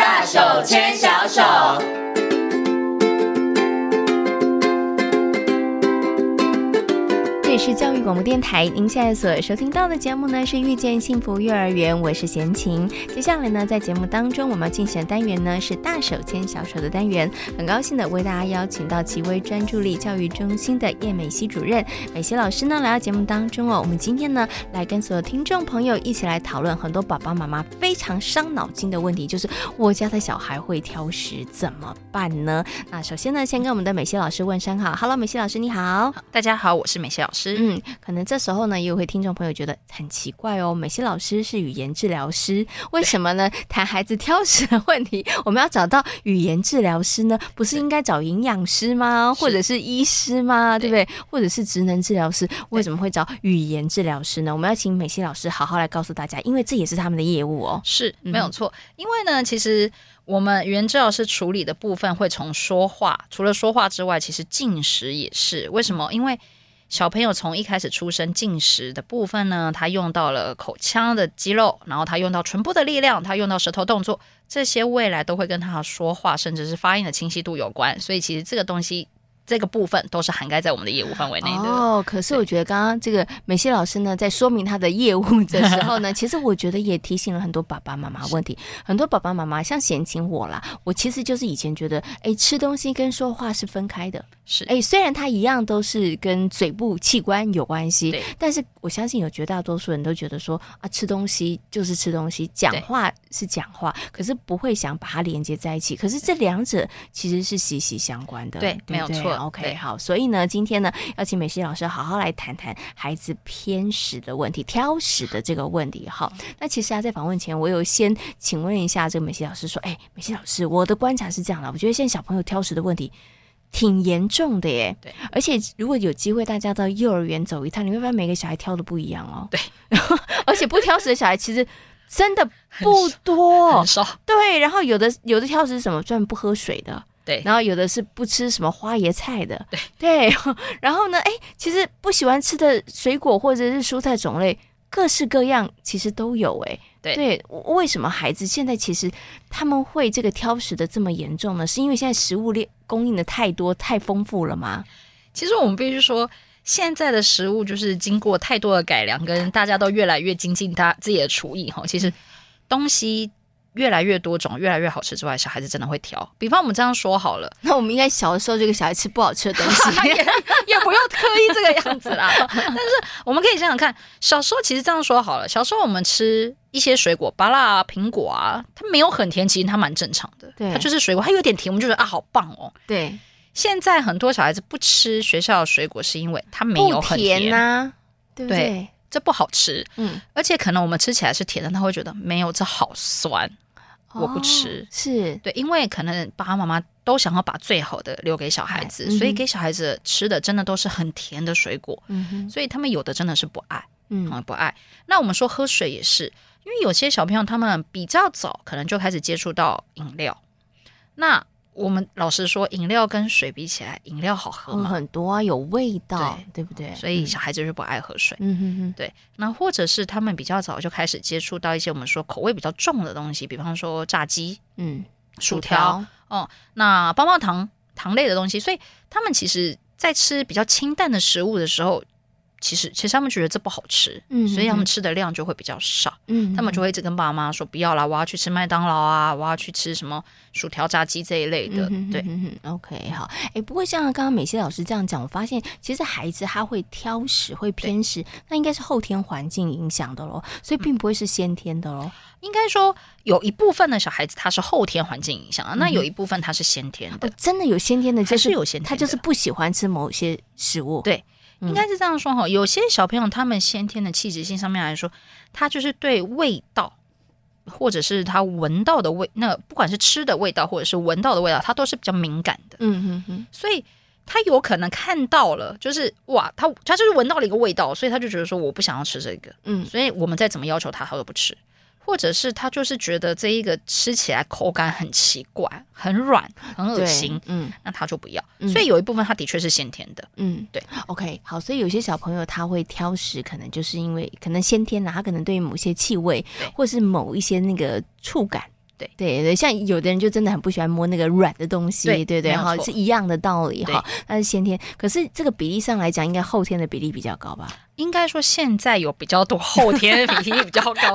大手牵小手。里是教育广播电台，您现在所收听到的节目呢是《遇见幸福幼儿园》，我是贤琴。接下来呢，在节目当中我们要进行的单元呢是“大手牵小手”的单元。很高兴的为大家邀请到奇威专注力教育中心的叶美熙主任、美熙老师呢来到节目当中哦。我们今天呢来跟所有听众朋友一起来讨论很多爸爸妈妈非常伤脑筋的问题，就是我家的小孩会挑食怎么办呢？那首先呢，先跟我们的美熙老师问声好，Hello，美熙老师你好。好，大家好，我是美熙老师。嗯，可能这时候呢，也有会听众朋友觉得很奇怪哦。美西老师是语言治疗师，为什么呢？谈孩子挑食的问题，我们要找到语言治疗师呢？不是应该找营养师吗？或者是医师吗？对不对？或者是职能治疗师？为什么会找语言治疗师呢？我们要请美西老师好好来告诉大家，因为这也是他们的业务哦。是没有错，因为呢，其实我们语言治疗师处理的部分会从说话，除了说话之外，其实进食也是。为什么？因为小朋友从一开始出生进食的部分呢，他用到了口腔的肌肉，然后他用到唇部的力量，他用到舌头动作，这些未来都会跟他说话，甚至是发音的清晰度有关。所以其实这个东西。这个部分都是涵盖在我们的业务范围内的哦。可是我觉得刚刚这个美西老师呢，在说明他的业务的时候呢，其实我觉得也提醒了很多爸爸妈妈问题。很多爸爸妈妈像贤琴我啦，我其实就是以前觉得，哎，吃东西跟说话是分开的。是，哎，虽然它一样都是跟嘴部器官有关系，对，但是我相信有绝大多数人都觉得说啊，吃东西就是吃东西，讲话是讲话，可是不会想把它连接在一起。可是这两者其实是息息相关的，对没有错。OK，好，所以呢，今天呢，要请美西老师好好来谈谈孩子偏食的问题、挑食的这个问题。好，那其实啊，在访问前，我有先请问一下这个美西老师说，哎，美西老师，我的观察是这样的，我觉得现在小朋友挑食的问题挺严重的耶。对，而且如果有机会大家到幼儿园走一趟，你会发现每个小孩挑的不一样哦。对，而且不挑食的小孩其实真的不多，很少。对，然后有的有的挑食是什么？专门不喝水的。对，然后有的是不吃什么花椰菜的，对对，然后呢，哎，其实不喜欢吃的水果或者是蔬菜种类，各式各样，其实都有，哎，对对，为什么孩子现在其实他们会这个挑食的这么严重呢？是因为现在食物链供应的太多太丰富了吗？其实我们必须说，现在的食物就是经过太多的改良，跟大家都越来越精进他自己的厨艺哈，其实东西。越来越多种，越来越好吃之外，小孩子真的会挑。比方我们这样说好了，那我们应该小的时候就给小孩吃不好吃的东西，也也不要刻意这个样子啦。但是我们可以想想看，小时候其实这样说好了，小时候我们吃一些水果，芭乐啊、苹果啊，它没有很甜，其实它蛮正常的。对，它就是水果，它有点甜，我们就觉得啊，好棒哦。对，现在很多小孩子不吃学校的水果，是因为它没有很甜呐、啊，对不对？对，这不好吃。嗯，而且可能我们吃起来是甜的，他会觉得没有，这好酸。我不吃，哦、是对，因为可能爸爸妈妈都想要把最好的留给小孩子，嗯、所以给小孩子吃的真的都是很甜的水果，嗯，所以他们有的真的是不爱，嗯，不爱。那我们说喝水也是，因为有些小朋友他们比较早可能就开始接触到饮料，那。我们老实说，饮料跟水比起来，饮料好喝吗？很多啊，有味道，对，对不对？所以小孩子就不爱喝水。嗯哼哼，对。那或者是他们比较早就开始接触到一些我们说口味比较重的东西，比方说炸鸡，嗯，薯条，哦，那棒棒糖糖类的东西，所以他们其实在吃比较清淡的食物的时候。其实，其实他们觉得这不好吃，嗯，所以他们吃的量就会比较少，嗯，他们就会一直跟爸妈说不要啦，我要去吃麦当劳啊，我要去吃什么薯条、炸鸡这一类的，嗯、对、嗯、，OK，好，哎，不过像刚刚美西老师这样讲，我发现其实孩子他会挑食、会偏食，那应该是后天环境影响的咯，所以并不会是先天的咯。应该说有一部分的小孩子他是后天环境影响的，那有一部分他是先天的，哦、真的有先天的，就是是有先天的，他就是不喜欢吃某些食物，对。应该是这样说哈，有些小朋友他们先天的气质性上面来说，他就是对味道，或者是他闻到的味，那不管是吃的味道或者是闻到的味道，他都是比较敏感的。嗯哼哼，所以他有可能看到了，就是哇，他他就是闻到了一个味道，所以他就觉得说我不想要吃这个。嗯，所以我们再怎么要求他，他都不吃。或者是他就是觉得这一个吃起来口感很奇怪，很软，很恶心，嗯，那他就不要。嗯、所以有一部分他的确是先天的，嗯，对。OK，好，所以有些小朋友他会挑食，可能就是因为可能先天啦，他可能对于某些气味或是某一些那个触感对对对，像有的人就真的很不喜欢摸那个软的东西，对对对，哈，是一样的道理哈。那是先天，可是这个比例上来讲，应该后天的比例比较高吧？应该说现在有比较多后天比例比较高。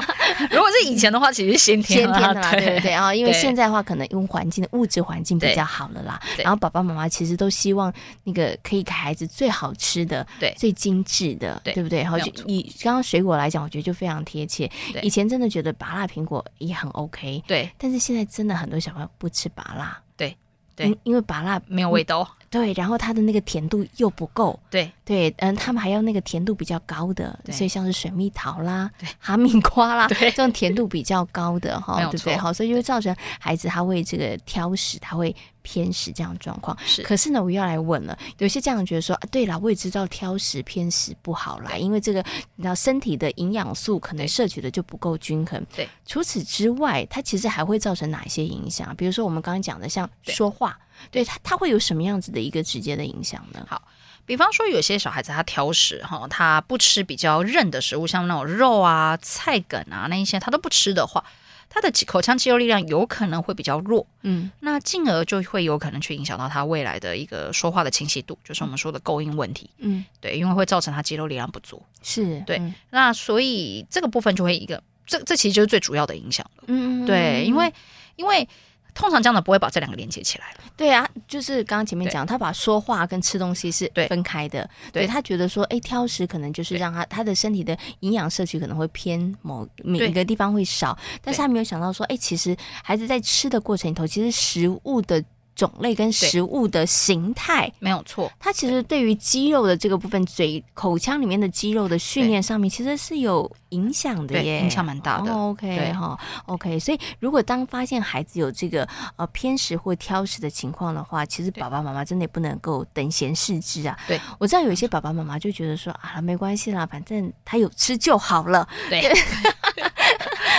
如果是以前的话，其实是先天先天的啦，对对对啊，因为现在的话，可能因为环境的物质环境比较好了啦。然后爸爸妈妈其实都希望那个可以给孩子最好吃的、对最精致的，对不对？然后就以刚刚水果来讲，我觉得就非常贴切。以前真的觉得拔辣苹果也很 OK，对，但是现在真的很多小朋友不吃拔辣，对对，因为拔辣没有味道。对，然后它的那个甜度又不够，对对，嗯，他们还要那个甜度比较高的，所以像是水蜜桃啦、哈密瓜啦，这种甜度比较高的哈，对不对？好，所以就会造成孩子他会这个挑食，他会偏食这样状况。是，可是呢，我又要来问了，有些家长觉得说，啊，对了，我也知道挑食偏食不好啦，因为这个你知道身体的营养素可能摄取的就不够均衡。对，除此之外，它其实还会造成哪一些影响？比如说我们刚刚讲的，像说话。对他，他会有什么样子的一个直接的影响呢？好，比方说有些小孩子他挑食哈，他不吃比较韧的食物，像那种肉啊、菜梗啊那一些，他都不吃的话，他的口腔肌肉力量有可能会比较弱，嗯，那进而就会有可能去影响到他未来的一个说话的清晰度，就是我们说的构音问题，嗯，对，因为会造成他肌肉力量不足，是对，嗯、那所以这个部分就会一个，这这其实就是最主要的影响了，嗯，对，因为因为。通常这样的不会把这两个连接起来。对啊，就是刚刚前面讲，他把说话跟吃东西是分开的。对，对他觉得说，哎，挑食可能就是让他他的身体的营养摄取可能会偏某每一个地方会少，但是他没有想到说，哎，其实孩子在吃的过程里头，其实食物的。种类跟食物的形态没有错，它其实对于肌肉的这个部分，嘴口腔里面的肌肉的训练上面，其实是有影响的耶，影响蛮大的。Oh, OK 哈，OK。所以如果当发现孩子有这个呃偏食或挑食的情况的话，其实爸爸妈妈真的也不能够等闲视之啊。对，我知道有一些爸爸妈妈就觉得说啊，没关系啦，反正他有吃就好了。对。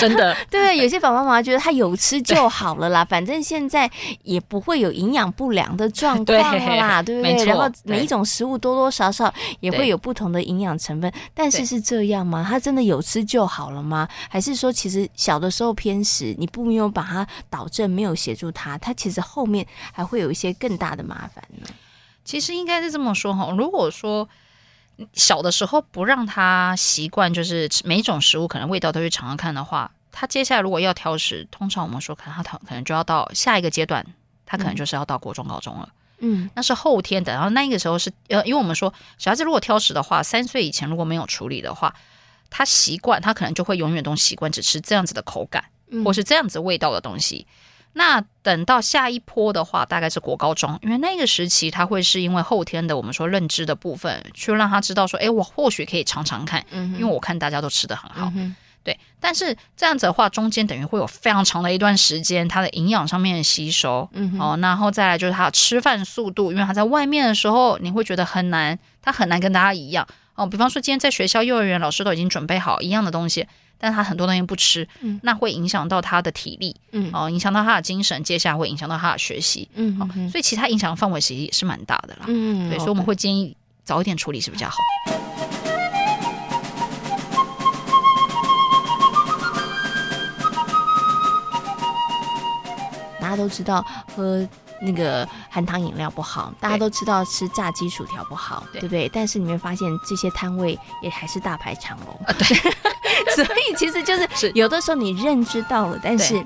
真的，对，有些爸爸妈妈觉得他有吃就好了啦，反正现在也不会有营养不良的状况啦，对不对？然后每一种食物多多少少也会有不同的营养成分，但是是这样吗？他真的有吃就好了吗？还是说其实小的时候偏食，你不没有把它导正，没有协助他，他其实后面还会有一些更大的麻烦呢？其实应该是这么说哈，如果说。小的时候不让他习惯，就是每一种食物可能味道都去尝尝看的话，他接下来如果要挑食，通常我们说可能他可能就要到下一个阶段，他可能就是要到国中、高中了。嗯，那是后天的。然后那个时候是呃，因为我们说小孩子如果挑食的话，三岁以前如果没有处理的话，他习惯他可能就会永远都习惯只吃这样子的口感，或是这样子味道的东西。那等到下一波的话，大概是国高中，因为那个时期他会是因为后天的我们说认知的部分，去让他知道说，哎，我或许可以尝尝看，嗯，因为我看大家都吃的很好，嗯，对。但是这样子的话，中间等于会有非常长的一段时间，他的营养上面的吸收，嗯，哦，然后再来就是他的吃饭速度，因为他在外面的时候，你会觉得很难，他很难跟大家一样，哦，比方说今天在学校幼儿园，老师都已经准备好一样的东西。但他很多东西不吃，嗯，那会影响到他的体力，嗯，哦，影响到他的精神，接下来会影响到他的学习，嗯，哦，所以其他影响的范围其实也是蛮大的啦，嗯，对，所以我们会建议早一点处理是比较好。家都知道喝。那个含糖饮料不好，大家都知道吃炸鸡薯条不好，对，对不对？但是你会发现这些摊位也还是大排长龙啊。对，所以其实就是有的时候你认知到了，但是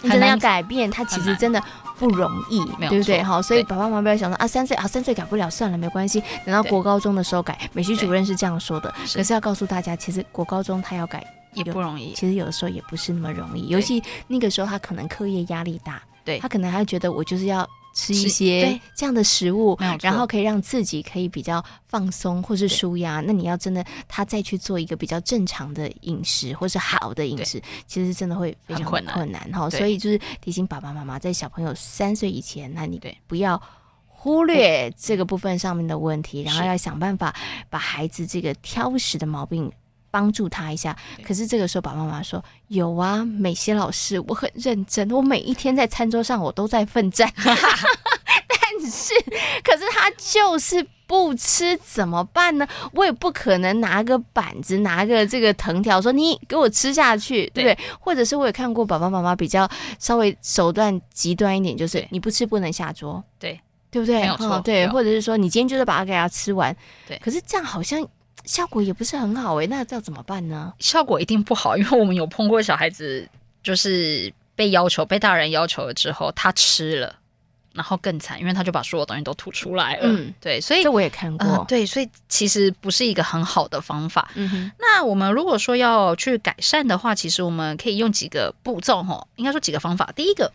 你真的要改变，它其实真的不容易，对不对？好，所以爸爸妈妈不要想说啊，三岁啊，三岁改不了算了，没关系，等到国高中的时候改。美熙主任是这样说的，可是要告诉大家，其实国高中他要改也不容易，其实有的时候也不是那么容易，尤其那个时候他可能课业压力大。对，他可能还觉得我就是要吃一些这样的食物，然后可以让自己可以比较放松或是舒压。那你要真的他再去做一个比较正常的饮食或是好的饮食，其实真的会非常困难哈。所以就是提醒爸爸妈妈，在小朋友三岁以前，那你不要忽略这个部分上面的问题，然后要想办法把孩子这个挑食的毛病。帮助他一下，可是这个时候，爸爸妈妈说有啊，美熙老师，我很认真，我每一天在餐桌上我都在奋战，但是，可是他就是不吃，怎么办呢？我也不可能拿个板子，拿个这个藤条说你给我吃下去，对不对？或者是我也看过爸爸妈妈比较稍微手段极端一点，就是你不吃不能下桌，对对不对？没有错，对，或者是说你今天就是把它给它吃完，对。可是这样好像效果也不是很好诶，那这要怎么办呢？效果一定不好，因为我们有碰过小孩子，就是被要求被大人要求了之后，他吃了。然后更惨，因为他就把所有东西都吐出来了。嗯，对，所以这我也看过。呃、对，所以其实不是一个很好的方法。嗯哼。那我们如果说要去改善的话，其实我们可以用几个步骤哈，应该说几个方法。第一个，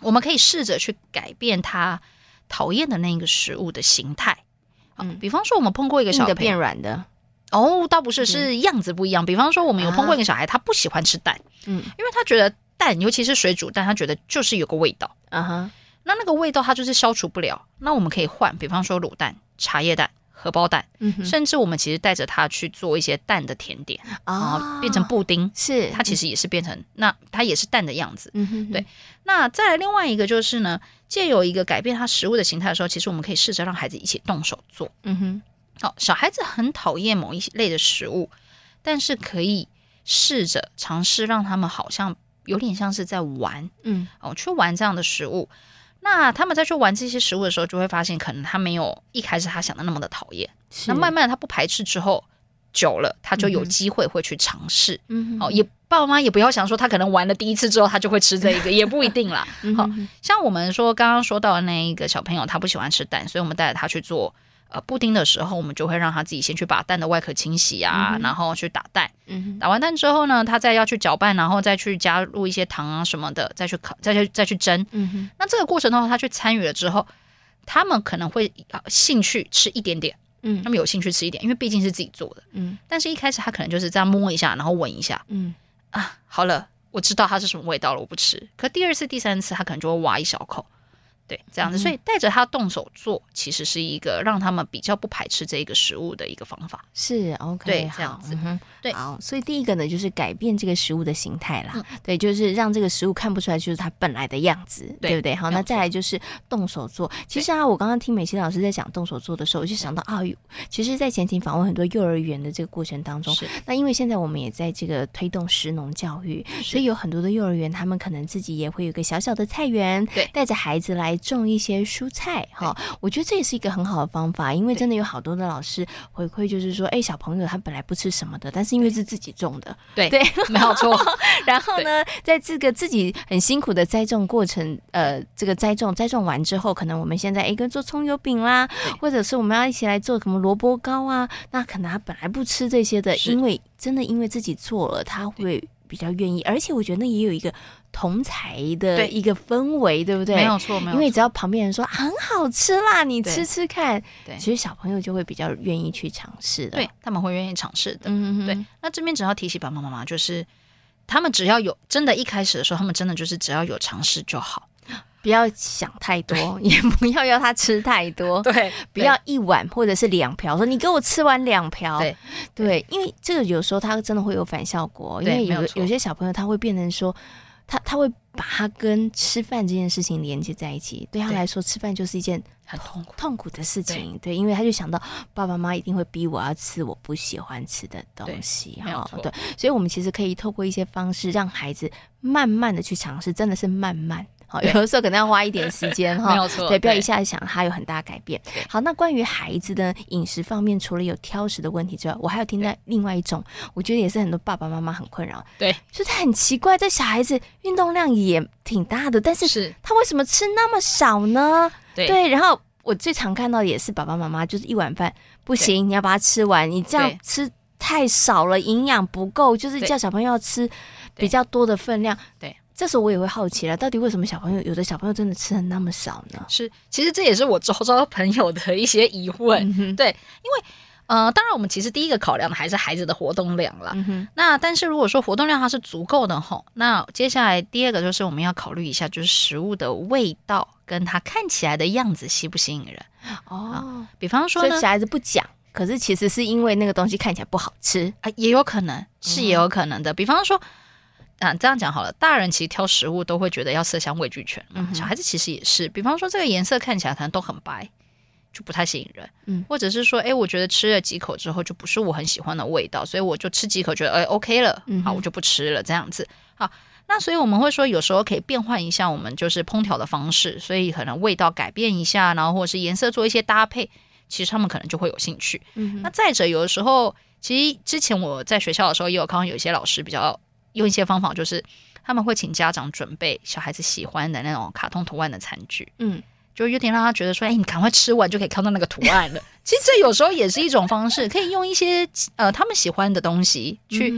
我们可以试着去改变他讨厌的那个食物的形态。嗯，比方说我们碰过一个小朋友变软的。哦，倒不是，是样子不一样。比方说我们有碰过一个小孩，他不喜欢吃蛋。嗯，因为他觉得蛋，尤其是水煮蛋，他觉得就是有个味道。嗯哼。那那个味道他就是消除不了，那我们可以换，比方说卤蛋、茶叶蛋、荷包蛋，嗯，甚至我们其实带着它去做一些蛋的甜点，哦、然后变成布丁，是它其实也是变成、嗯、那它也是蛋的样子，嗯哼，对。那再来另外一个就是呢，借由一个改变它食物的形态的时候，其实我们可以试着让孩子一起动手做，嗯哼。好，小孩子很讨厌某一类的食物，但是可以试着尝试让他们好像有点像是在玩，嗯，哦，去玩这样的食物。那他们在去玩这些食物的时候，就会发现，可能他没有一开始他想的那么的讨厌。那慢慢他不排斥之后，久了他就有机会会去尝试。嗯，哦，也爸爸妈妈也不要想说他可能玩了第一次之后他就会吃这一个，也不一定啦。好、哦，像我们说刚刚说到的那一个小朋友，他不喜欢吃蛋，所以我们带着他去做。呃，布丁的时候，我们就会让他自己先去把蛋的外壳清洗啊，嗯、然后去打蛋。嗯，打完蛋之后呢，他再要去搅拌，然后再去加入一些糖啊什么的，再去烤，再去再去蒸。嗯哼。那这个过程的话，他去参与了之后，他们可能会呃兴趣吃一点点。嗯，他们有兴趣吃一点，因为毕竟是自己做的。嗯。但是一开始他可能就是这样摸一下，然后闻一下。嗯。啊，好了，我知道它是什么味道了，我不吃。可第二次、第三次，他可能就会挖一小口。对，这样子，所以带着他动手做，其实是一个让他们比较不排斥这个食物的一个方法。是 OK，对，这样子，嗯、对，好。所以第一个呢，就是改变这个食物的形态啦、嗯。对，就是让这个食物看不出来就是它本来的样子，对，对不对？好，那再来就是动手做。其实啊，我刚刚听美琪老师在讲动手做的时候，我就想到啊，其实，在前庭访问很多幼儿园的这个过程当中，那因为现在我们也在这个推动食农教育，所以有很多的幼儿园，他们可能自己也会有个小小的菜园，对，带着孩子来种一些。蔬菜哈，我觉得这也是一个很好的方法，因为真的有好多的老师回馈，就是说，哎，小朋友他本来不吃什么的，但是因为是自己种的，对对，没有错。然后呢，在这个自己很辛苦的栽种过程，呃，这个栽种栽种完之后，可能我们现在哎，跟做葱油饼啦，或者是我们要一起来做什么萝卜糕啊，那可能他本来不吃这些的，因为真的因为自己做了，他会。比较愿意，而且我觉得那也有一个同才的一个氛围，对，不对？没有错，没有错。因为只要旁边人说很好吃啦，你吃吃看，对，其实小朋友就会比较愿意去尝试的，对，他们会愿意尝试的。嗯嗯，对。那这边只要提醒爸爸妈妈，就是他们只要有真的，一开始的时候，他们真的就是只要有尝试就好。不要想太多，也不要要他吃太多。对，不要一碗或者是两瓢，说你给我吃完两瓢。对，对，因为这个有时候他真的会有反效果。因为有有些小朋友他会变成说，他他会把他跟吃饭这件事情连接在一起。对他来说，吃饭就是一件很痛苦痛苦的事情。对，因为他就想到爸爸妈妈一定会逼我要吃我不喜欢吃的东西。哈，对，所以我们其实可以透过一些方式，让孩子慢慢的去尝试，真的是慢慢。好，有的时候可能要花一点时间哈，没有错，对，不要一下子想他有很大改变。好，那关于孩子的饮食方面，除了有挑食的问题之外，我还有听到另外一种，我觉得也是很多爸爸妈妈很困扰。对，就是很奇怪，这小孩子运动量也挺大的，但是他为什么吃那么少呢？对，对，然后我最常看到的也是爸爸妈妈，就是一碗饭不行，你要把它吃完，你这样吃太少了，营养不够，就是叫小朋友要吃比较多的分量。对。对这时候我也会好奇了，到底为什么小朋友有的小朋友真的吃的那么少呢？是，其实这也是我周遭朋友的一些疑问。嗯、对，因为呃，当然我们其实第一个考量的还是孩子的活动量了。嗯、那但是如果说活动量它是足够的吼，那接下来第二个就是我们要考虑一下，就是食物的味道跟它看起来的样子吸不吸引人。哦，比方说呢，小孩子不讲，可是其实是因为那个东西看起来不好吃啊，也有可能是也有可能的。嗯、比方说。啊，这样讲好了。大人其实挑食物都会觉得要色香味俱全，嗯，小孩子其实也是。比方说，这个颜色看起来可能都很白，就不太吸引人，嗯，或者是说，哎，我觉得吃了几口之后就不是我很喜欢的味道，所以我就吃几口觉得，哎，OK 了，嗯，好，我就不吃了，这样子，好，那所以我们会说，有时候可以变换一下我们就是烹调的方式，所以可能味道改变一下，然后或者是颜色做一些搭配，其实他们可能就会有兴趣。嗯，那再者，有的时候，其实之前我在学校的时候也有看到有一些老师比较用一些方法，就是他们会请家长准备小孩子喜欢的那种卡通图案的餐具，嗯。就有点让他觉得说，哎，你赶快吃完就可以看到那个图案了。其实这有时候也是一种方式，可以用一些呃他们喜欢的东西去，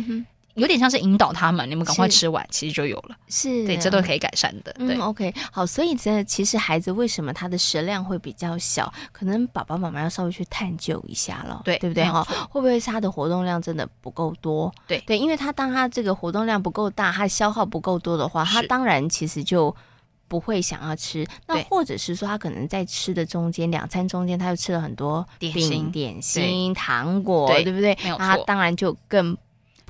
有点像是引导他们，你们赶快吃完，其实就有了。是对，这都可以改善的。对、嗯、OK，好，所以这其实孩子为什么他的食量会比较小，可能爸爸妈妈要稍微去探究一下了，对，对不对哈？会不会是他的活动量真的不够多？对对，因为他当他这个活动量不够大，他消耗不够多的话，他当然其实就。不会想要吃，那或者是说他可能在吃的中间两餐中间，他又吃了很多点心、点心、糖果，对，对不对？他当然就更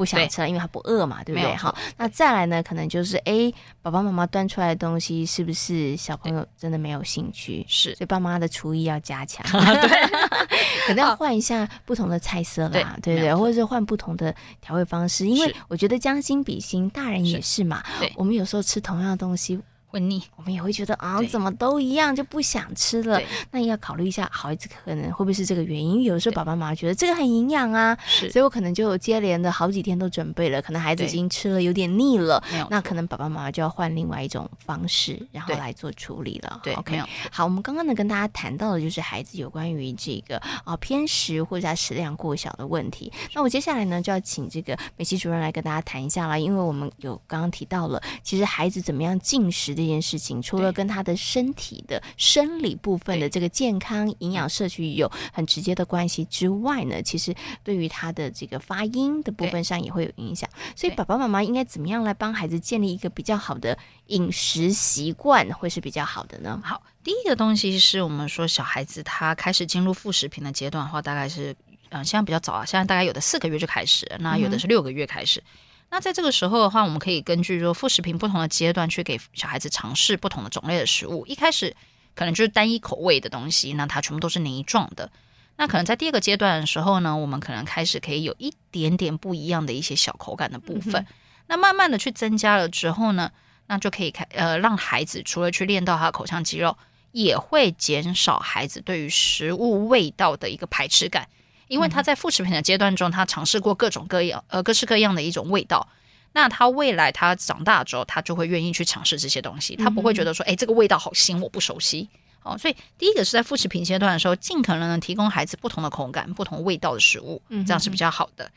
不想吃了，因为他不饿嘛，对不对？好，那再来呢，可能就是哎，爸爸妈妈端出来的东西是不是小朋友真的没有兴趣？是，所以爸妈的厨艺要加强，对，可能要换一下不同的菜色啦，对不对？或者是换不同的调味方式，因为我觉得将心比心，大人也是嘛。我们有时候吃同样的东西。会腻，我们也会觉得啊，怎么都一样，就不想吃了。那也要考虑一下，孩子可能会不会是这个原因？有的时候爸爸妈妈觉得这个很营养啊，所以我可能就接连的好几天都准备了。可能孩子已经吃了有点腻了，那可能爸爸妈妈就要换另外一种方式，然后来做处理了。对，OK，好，我们刚刚呢跟大家谈到的就是孩子有关于这个啊偏食或者他食量过小的问题。那我接下来呢就要请这个美琪主任来跟大家谈一下了，因为我们有刚刚提到了，其实孩子怎么样进食这件事情，除了跟他的身体的生理部分的这个健康营养摄取有很直接的关系之外呢，其实对于他的这个发音的部分上也会有影响。所以爸爸妈妈应该怎么样来帮孩子建立一个比较好的饮食习惯，会是比较好的呢？好，第一个东西是我们说小孩子他开始进入副食品的阶段的话，大概是嗯，现在比较早啊，现在大概有的四个月就开始，那有的是六个月开始。嗯那在这个时候的话，我们可以根据说副食品不同的阶段去给小孩子尝试不同的种类的食物。一开始可能就是单一口味的东西，那它全部都是泥状的。那可能在第二个阶段的时候呢，我们可能开始可以有一点点不一样的一些小口感的部分。嗯、那慢慢的去增加了之后呢，那就可以开呃让孩子除了去练到他的口腔肌肉，也会减少孩子对于食物味道的一个排斥感。因为他在副食品的阶段中，他尝试过各种各样呃各式各样的一种味道，那他未来他长大之后，他就会愿意去尝试这些东西，他不会觉得说，哎，这个味道好腥，我不熟悉。哦，所以第一个是在副食品阶段的时候，尽可能的提供孩子不同的口感、不同味道的食物，这样是比较好的。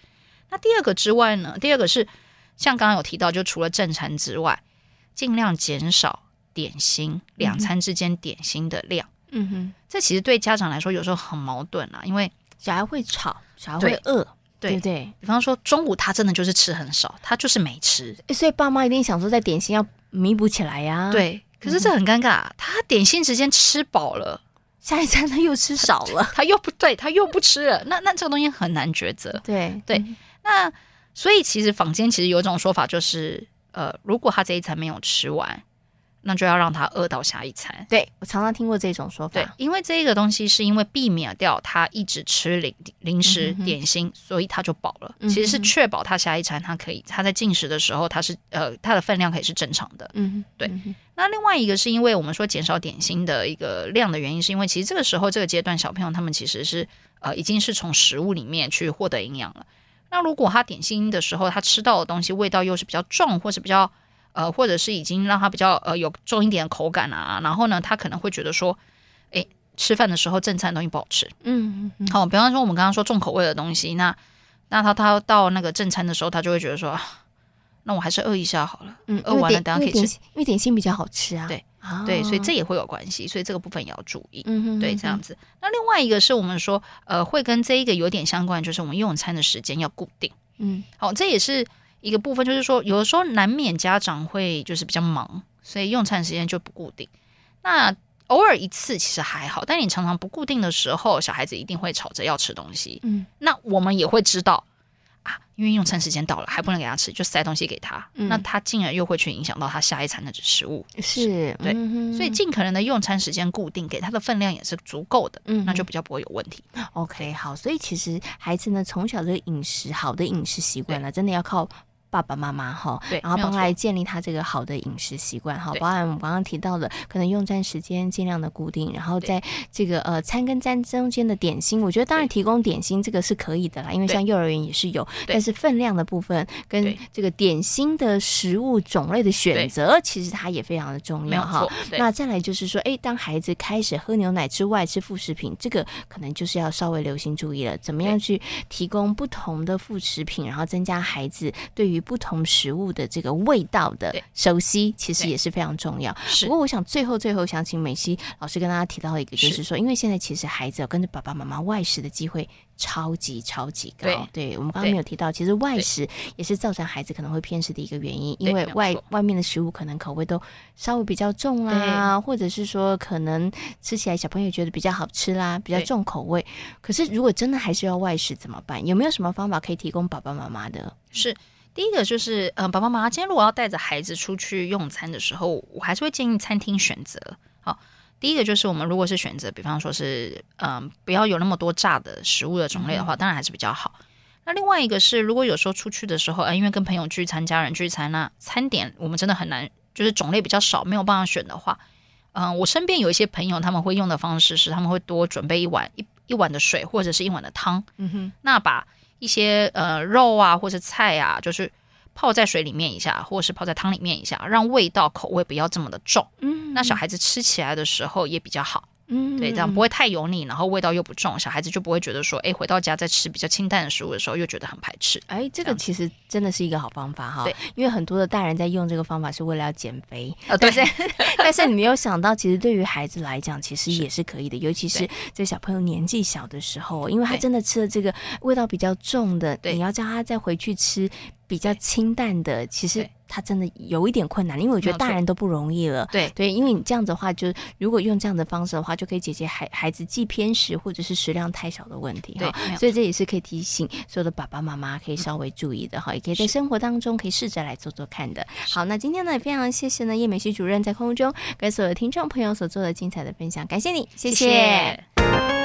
那第二个之外呢，第二个是像刚刚有提到，就除了正餐之外，尽量减少点心，两餐之间点心的量。嗯哼，这其实对家长来说有时候很矛盾啊，因为小孩会吵，小孩会饿，对，对不对？比方说中午他真的就是吃很少，他就是没吃，所以爸妈一定想说在点心要弥补起来呀、啊。对，可是这很尴尬，嗯、他点心时间吃饱了，下一餐他又吃少了，他又不对，他又不吃了，那那这个东西很难抉择。对对，嗯、那所以其实坊间其实有一种说法，就是呃，如果他这一餐没有吃完。那就要让他饿到下一餐。对，我常常听过这种说法。对，因为这个东西是因为避免掉他一直吃零零食点心，所以他就饱了。其实是确保他下一餐他可以他在进食的时候他是呃他的分量可以是正常的。嗯，对。那另外一个是因为我们说减少点心的一个量的原因，是因为其实这个时候这个阶段小朋友他们其实是呃已经是从食物里面去获得营养了。那如果他点心的时候他吃到的东西味道又是比较重或是比较。呃，或者是已经让他比较呃有重一点的口感啊，然后呢，他可能会觉得说，哎，吃饭的时候正餐的东西不好吃，嗯嗯，好，比方说我们刚刚说重口味的东西，那那他他到那个正餐的时候，他就会觉得说，那我还是饿一下好了，嗯，饿完了等下可以吃，因为点心比较好吃啊，对，对，所以这也会有关系，所以这个部分也要注意，嗯嗯，对，这样子。那另外一个是我们说，呃，会跟这一个有点相关，就是我们用餐的时间要固定，嗯，好，这也是。一个部分就是说，有的时候难免家长会就是比较忙，所以用餐时间就不固定。那偶尔一次其实还好，但你常常不固定的时候，小孩子一定会吵着要吃东西。嗯，那我们也会知道啊，因为用餐时间到了，还不能给他吃，就塞东西给他，嗯、那他进而又会去影响到他下一餐的食物。是，对，嗯、所以尽可能的用餐时间固定，给他的分量也是足够的，嗯，那就比较不会有问题。OK，好，所以其实孩子呢，从小的饮食好的饮食习惯呢，真的要靠。爸爸妈妈哈，对，然后帮他来建立他这个好的饮食习惯哈，包含我们刚刚提到的，可能用餐时间尽量的固定，然后在这个呃餐跟餐中间的点心，我觉得当然提供点心这个是可以的啦，因为像幼儿园也是有，但是分量的部分跟这个点心的食物种类的选择，其实它也非常的重要哈。那再来就是说，哎，当孩子开始喝牛奶之外吃副食品，这个可能就是要稍微留心注意了，怎么样去提供不同的副食品，然后增加孩子对于不同食物的这个味道的熟悉，其实也是非常重要。不过，我想最后最后想请美西老师跟大家提到一个，就是说，因为现在其实孩子跟着爸爸妈妈外食的机会超级超级高。对，对我们刚刚没有提到，其实外食也是造成孩子可能会偏食的一个原因，因为外外面的食物可能口味都稍微比较重啦，或者是说可能吃起来小朋友觉得比较好吃啦，比较重口味。可是如果真的还是要外食怎么办？有没有什么方法可以提供爸爸妈妈的？是。第一个就是，嗯、呃，爸爸妈妈今天如果要带着孩子出去用餐的时候，我还是会建议餐厅选择。好，第一个就是我们如果是选择，比方说是，嗯、呃，不要有那么多炸的食物的种类的话，当然还是比较好。那另外一个是，如果有时候出去的时候，呃，因为跟朋友聚餐、家人聚餐，那餐点我们真的很难，就是种类比较少，没有办法选的话，嗯、呃，我身边有一些朋友他们会用的方式是，他们会多准备一碗一一碗的水或者是一碗的汤，嗯哼，那把。一些呃肉啊，或是菜啊，就是泡在水里面一下，或者是泡在汤里面一下，让味道口味不要这么的重。嗯，那小孩子吃起来的时候也比较好。嗯，对，这样不会太油腻，然后味道又不重，小孩子就不会觉得说，哎，回到家再吃比较清淡的食物的时候，又觉得很排斥。哎，这个其实真的是一个好方法哈。对，因为很多的大人在用这个方法是为了要减肥。哦，对。但是你没有想到，其实对于孩子来讲，其实也是可以的，尤其是这小朋友年纪小的时候，因为他真的吃了这个味道比较重的，你要叫他再回去吃比较清淡的，其实。他真的有一点困难，因为我觉得大人都不容易了。对对，因为你这样子的话，就如果用这样的方式的话，就可以解决孩孩子既偏食或者是食量太少的问题哈。所以这也是可以提醒所有的爸爸妈妈可以稍微注意的哈，也可以在生活当中可以试着来做做看的。好，那今天呢也非常谢谢呢叶美熙主任在空中跟所有的听众朋友所做的精彩的分享，感谢你，谢谢。谢谢。